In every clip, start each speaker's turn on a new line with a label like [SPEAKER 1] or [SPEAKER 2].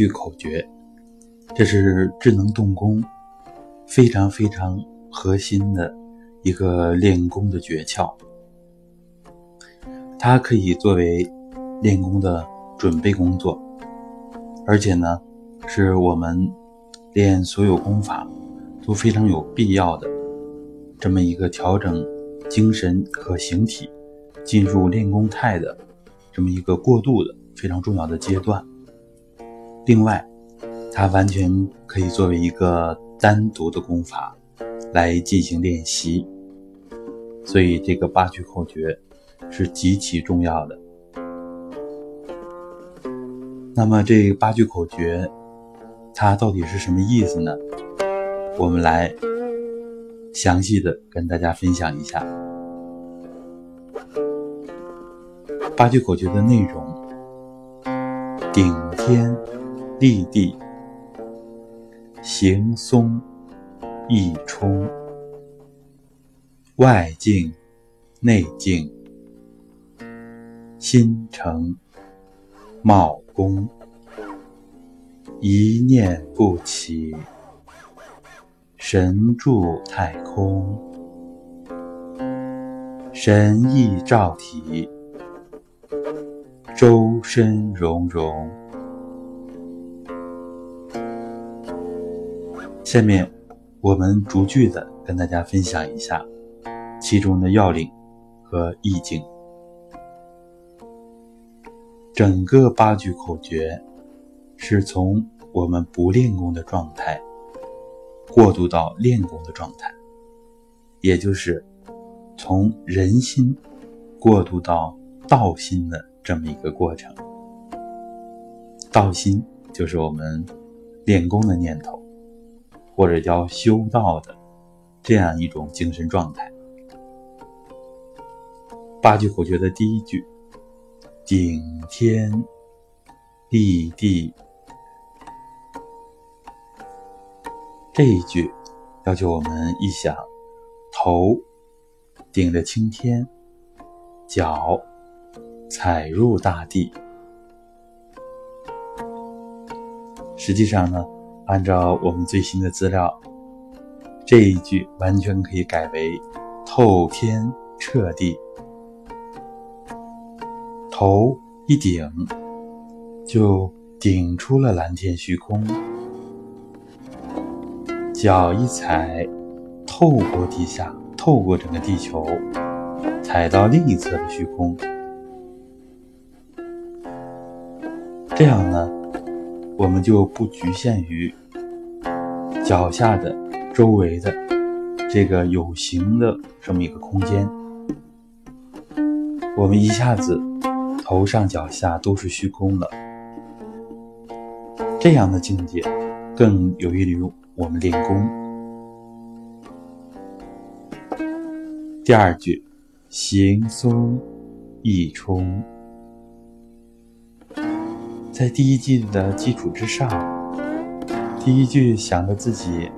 [SPEAKER 1] 句口诀，这是智能动功非常非常核心的一个练功的诀窍。它可以作为练功的准备工作，而且呢，是我们练所有功法都非常有必要的这么一个调整精神和形体、进入练功态的这么一个过渡的非常重要的阶段。另外，它完全可以作为一个单独的功法来进行练习，所以这个八句口诀是极其重要的。那么这八句口诀，它到底是什么意思呢？我们来详细的跟大家分享一下八句口诀的内容：顶天。立地，行松，易冲，外静，内静，心诚，茂功，一念不起，神助太空，神意照体，周身融融。下面我们逐句的跟大家分享一下其中的要领和意境。整个八句口诀是从我们不练功的状态过渡到练功的状态，也就是从人心过渡到道心的这么一个过程。道心就是我们练功的念头。或者叫修道的这样一种精神状态。八句口诀的第一句“顶天立地”这一句，要求我们一想，头顶着青天，脚踩入大地。实际上呢？按照我们最新的资料，这一句完全可以改为“透天彻地”。头一顶，就顶出了蓝天虚空；脚一踩，透过地下，透过整个地球，踩到另一侧的虚空。这样呢，我们就不局限于。脚下的周围的这个有形的这么一个空间，我们一下子头上脚下都是虚空了。这样的境界更有益于我们练功。第二句，行松易冲，在第一句的基础之上。第一句想着自己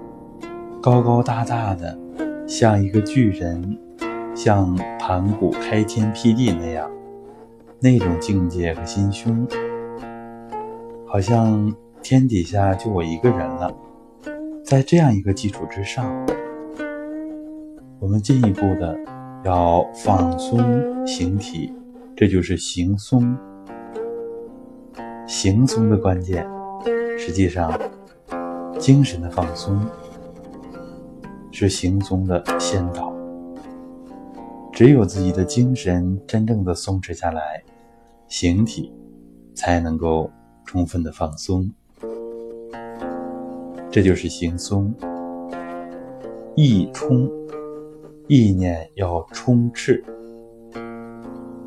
[SPEAKER 1] 高高大大的，像一个巨人，像盘古开天辟地那样，那种境界和心胸，好像天底下就我一个人了。在这样一个基础之上，我们进一步的要放松形体，这就是行松。行松的关键，实际上。精神的放松是行松的先导，只有自己的精神真正的松弛下来，形体才能够充分的放松。这就是行松。意冲，意念要充斥，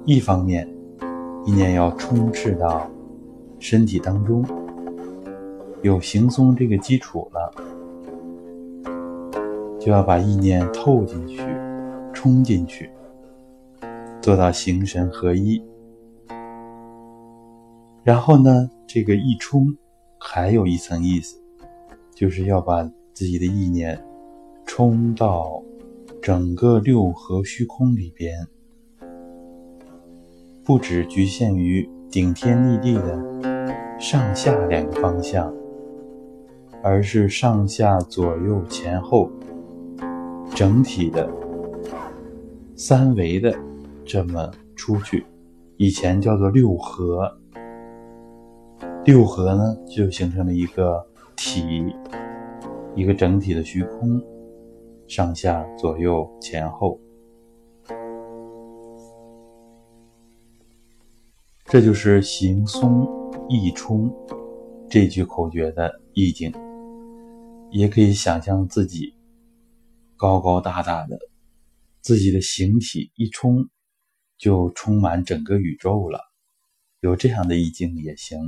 [SPEAKER 1] 一方面，意念要充斥到身体当中。有行松这个基础了，就要把意念透进去、冲进去，做到形神合一。然后呢，这个一冲还有一层意思，就是要把自己的意念冲到整个六合虚空里边，不只局限于顶天立地的上下两个方向，而是上下左右前后整体的三维的这么出去。以前叫做六合，六合呢就形成了一个体，一个整体的虚空，上下左右前后，这就是行松易冲这句口诀的意境。也可以想象自己高高大大的，自己的形体一冲。就充满整个宇宙了，有这样的意境也行。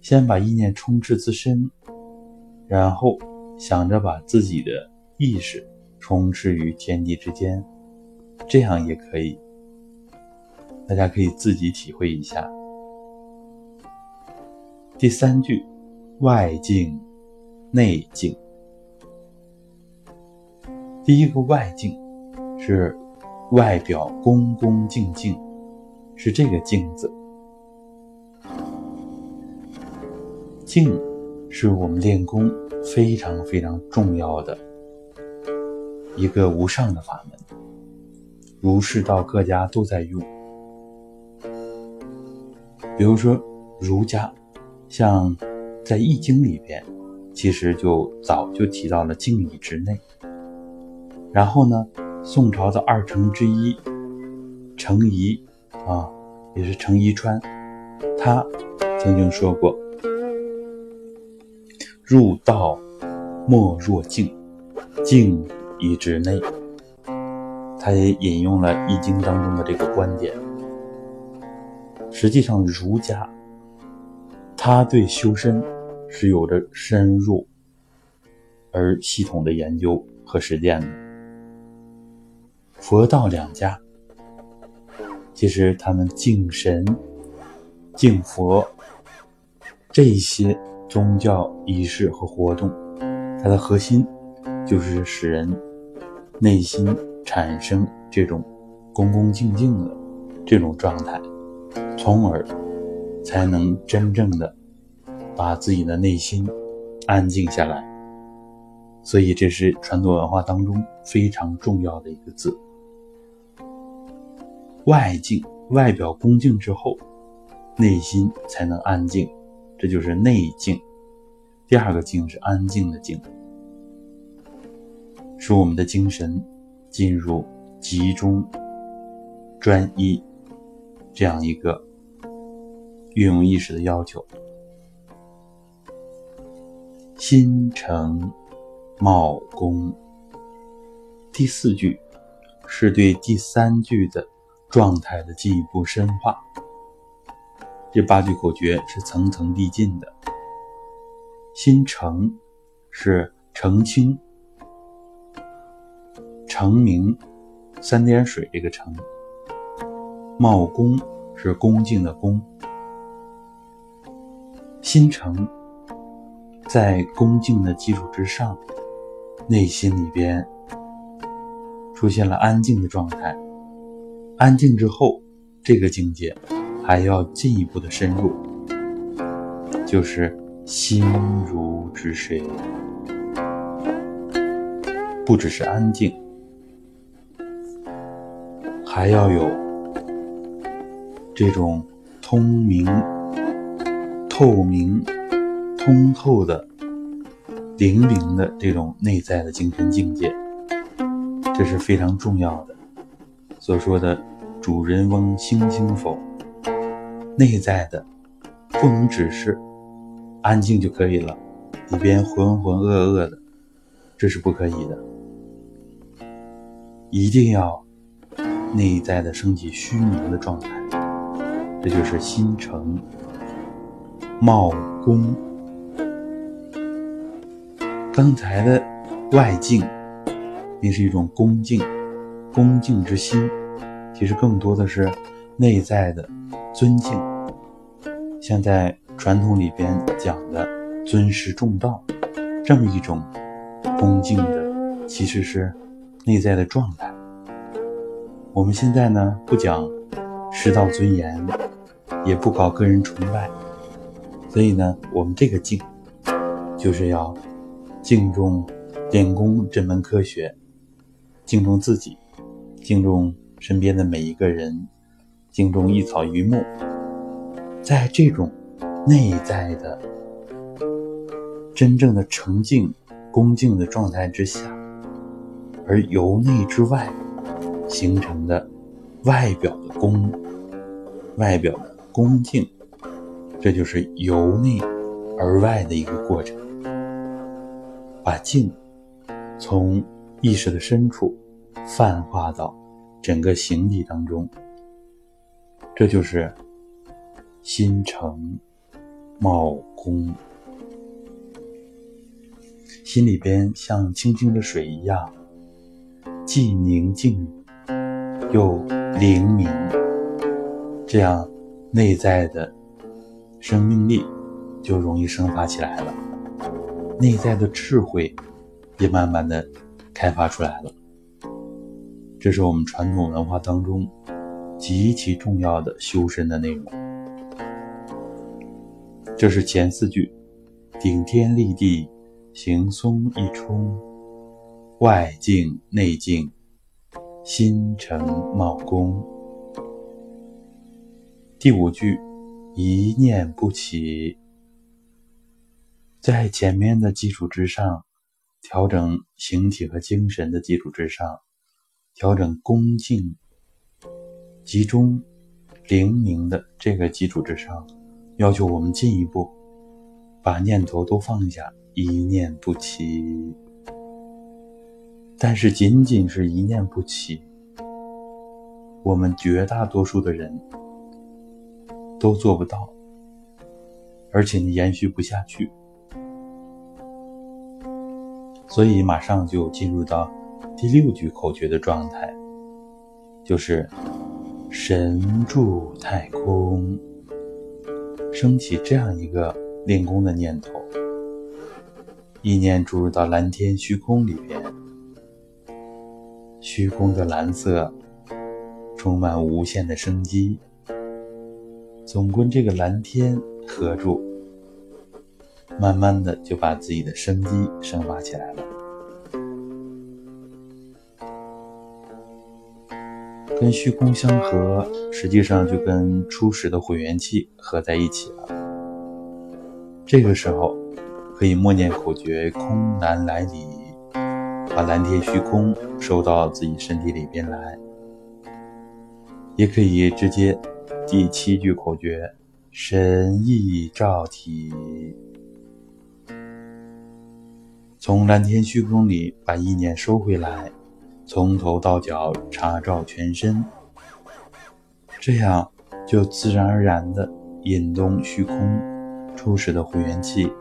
[SPEAKER 1] 先把意念充斥自身，然后想着把自己的意识充斥于天地之间，这样也可以。大家可以自己体会一下。第三句，外境内境。第一个外境是。外表恭恭敬敬，是这个“敬”字。敬，是我们练功非常非常重要的一个无上的法门，儒释道各家都在用。比如说儒家，像在《易经》里边，其实就早就提到了“静以之内”。然后呢？宋朝的二程之一程颐啊，也是程颐川，他曾经说过：“入道莫若静，静以之内。”他也引用了《易经》当中的这个观点。实际上，儒家他对修身是有着深入而系统的研究和实践的。佛道两家，其实他们敬神、敬佛这些宗教仪式和活动，它的核心就是使人内心产生这种恭恭敬敬的这种状态，从而才能真正的把自己的内心安静下来。所以，这是传统文化当中非常重要的一个字。外境，外表恭敬之后，内心才能安静，这就是内静。第二个静是安静的静，使我们的精神进入集中、专一这样一个运用意识的要求。心诚茂公，第四句是对第三句的。状态的进一步深化，这八句口诀是层层递进的。心澄是澄清、澄明，三点水这个澄。茂恭是恭敬的恭。心诚，在恭敬的基础之上，内心里边出现了安静的状态。安静之后，这个境界还要进一步的深入，就是心如止水，不只是安静，还要有这种通明、透明、通透的、灵明的这种内在的精神境界，这是非常重要的。所说的主人翁心心否，内在的不能只是安静就可以了，里边浑浑噩噩的，这是不可以的，一定要内在的升起虚明的状态，这就是心诚茂恭。刚才的外境，那是一种恭敬。恭敬之心，其实更多的是内在的尊敬。像在传统里边讲的尊师重道，这么一种恭敬的，其实是内在的状态。我们现在呢，不讲师道尊严，也不搞个人崇拜，所以呢，我们这个敬，就是要敬重练功这门科学，敬重自己，敬重身边的每一个人，敬重一草一木，在这种内在的真正的澄净、恭敬的状态之下，而由内至外形成的外表的恭，外表的恭敬。这就是由内而外的一个过程，把静从意识的深处泛化到整个形体当中，这就是心诚茂功，心里边像清清的水一样，既宁静又灵敏，这样内在的。生命力就容易生发起来了，内在的智慧也慢慢的开发出来了。这是我们传统文化当中极其重要的修身的内容。这是前四句：顶天立地，行松一冲，外静内静，心诚茂功。第五句。一念不起，在前面的基础之上，调整形体和精神的基础之上，调整恭敬、集中、灵明的这个基础之上，要求我们进一步把念头都放下，一念不起。但是仅仅是一念不起，我们绝大多数的人。都做不到，而且你延续不下去，所以马上就进入到第六句口诀的状态，就是神住太空，升起这样一个练功的念头，意念注入到蓝天虚空里边，虚空的蓝色充满无限的生机。总跟这个蓝天合住，慢慢的就把自己的生机生发起来了。跟虚空相合，实际上就跟初始的混元气合在一起了。这个时候，可以默念口诀“空难来里”，把蓝天虚空收到自己身体里边来，也可以直接。第七句口诀：神意照体，从蓝天虚空里把意念收回来，从头到脚查照全身，这样就自然而然的引动虚空初始的回元气，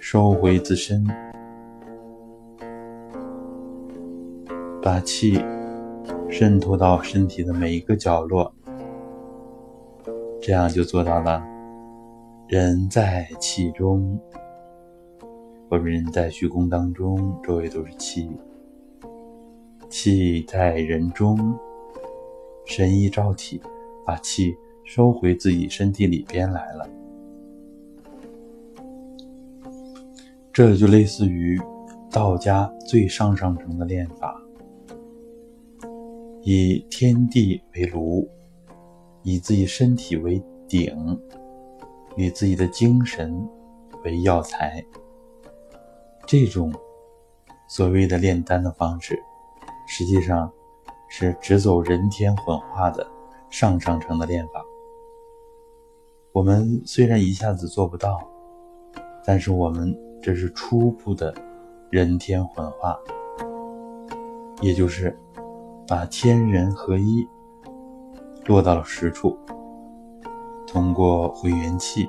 [SPEAKER 1] 收回自身，把气渗透到身体的每一个角落。这样就做到了，人在气中。我们人在虚空当中，周围都是气，气在人中，神意照体，把气收回自己身体里边来了。这就类似于道家最上上乘的练法，以天地为炉。以自己身体为鼎，以自己的精神为药材。这种所谓的炼丹的方式，实际上是只走人天混化的上上乘的练法。我们虽然一下子做不到，但是我们这是初步的人天混化，也就是把天人合一。落到了实处，通过回元气，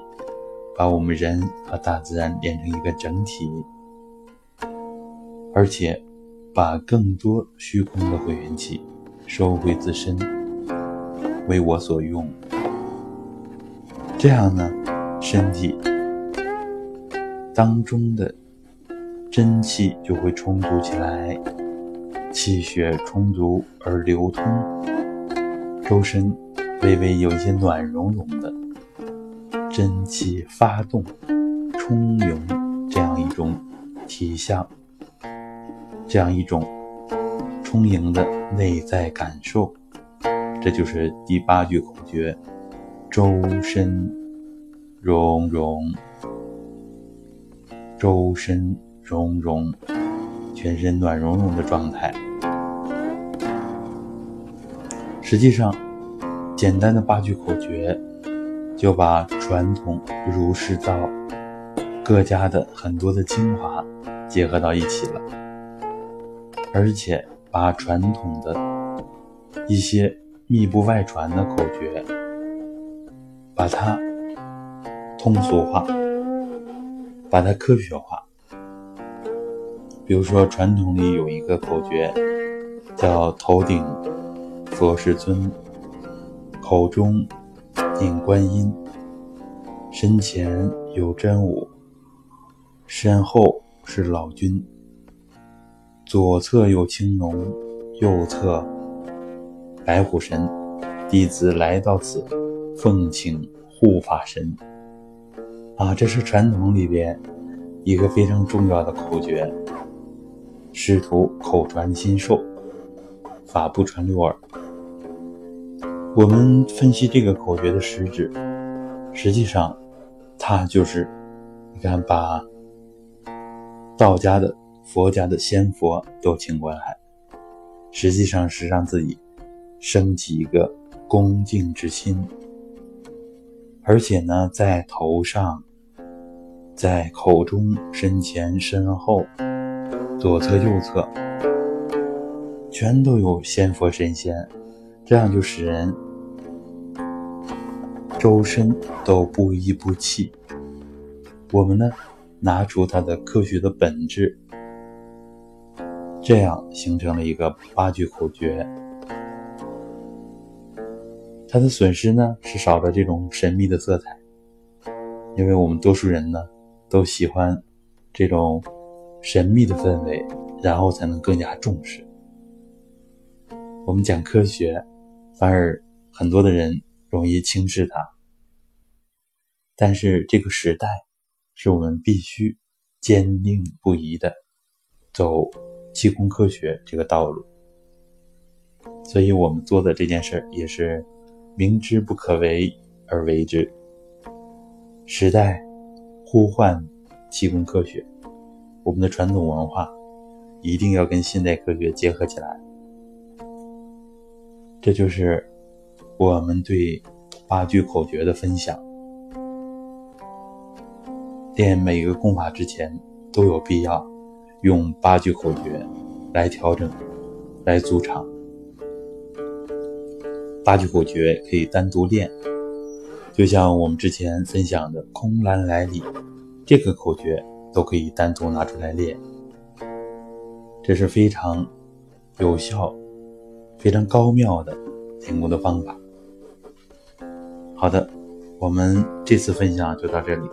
[SPEAKER 1] 把我们人和大自然连成一个整体，而且把更多虚空的回元气收回自身，为我所用。这样呢，身体当中的真气就会充足起来，气血充足而流通。周身微微有一些暖融融的，真气发动、充盈这样一种体相，这样一种充盈的内在感受。这就是第八句口诀：周身融融，周身融融，全身暖融融的状态。实际上，简单的八句口诀就把传统儒释道各家的很多的精华结合到一起了，而且把传统的一些。密不外传的口诀，把它通俗化，把它科学化。比如说，传统里有一个口诀，叫“头顶佛世尊，口中念观音，身前有真武，身后是老君，左侧有青龙，右侧。”白虎神，弟子来到此，奉请护法神。啊，这是传统里边一个非常重要的口诀。师徒口传心授，法不传六耳。我们分析这个口诀的实质，实际上，它就是，你看，把道家的、佛家的仙佛都请过来，实际上是让自己。升起一个恭敬之心，而且呢，在头上、在口中、身前、身后、左侧、右侧，全都有仙佛神仙，这样就使人周身都不依不弃。我们呢，拿出它的科学的本质，这样形成了一个八句口诀。它的损失呢是少了这种神秘的色彩，因为我们多数人呢都喜欢这种神秘的氛围，然后才能更加重视。我们讲科学，反而很多的人容易轻视它。但是这个时代是我们必须坚定不移的走气功科学这个道路，所以我们做的这件事也是。明知不可为而为之，时代呼唤气功科学，我们的传统文化一定要跟现代科学结合起来。这就是我们对八句口诀的分享。练每个功法之前，都有必要用八句口诀来调整、来组场。八句口诀可以单独练，就像我们之前分享的“空兰来里”这个口诀，都可以单独拿出来练。这是非常有效、非常高妙的练功的方法。好的，我们这次分享就到这里。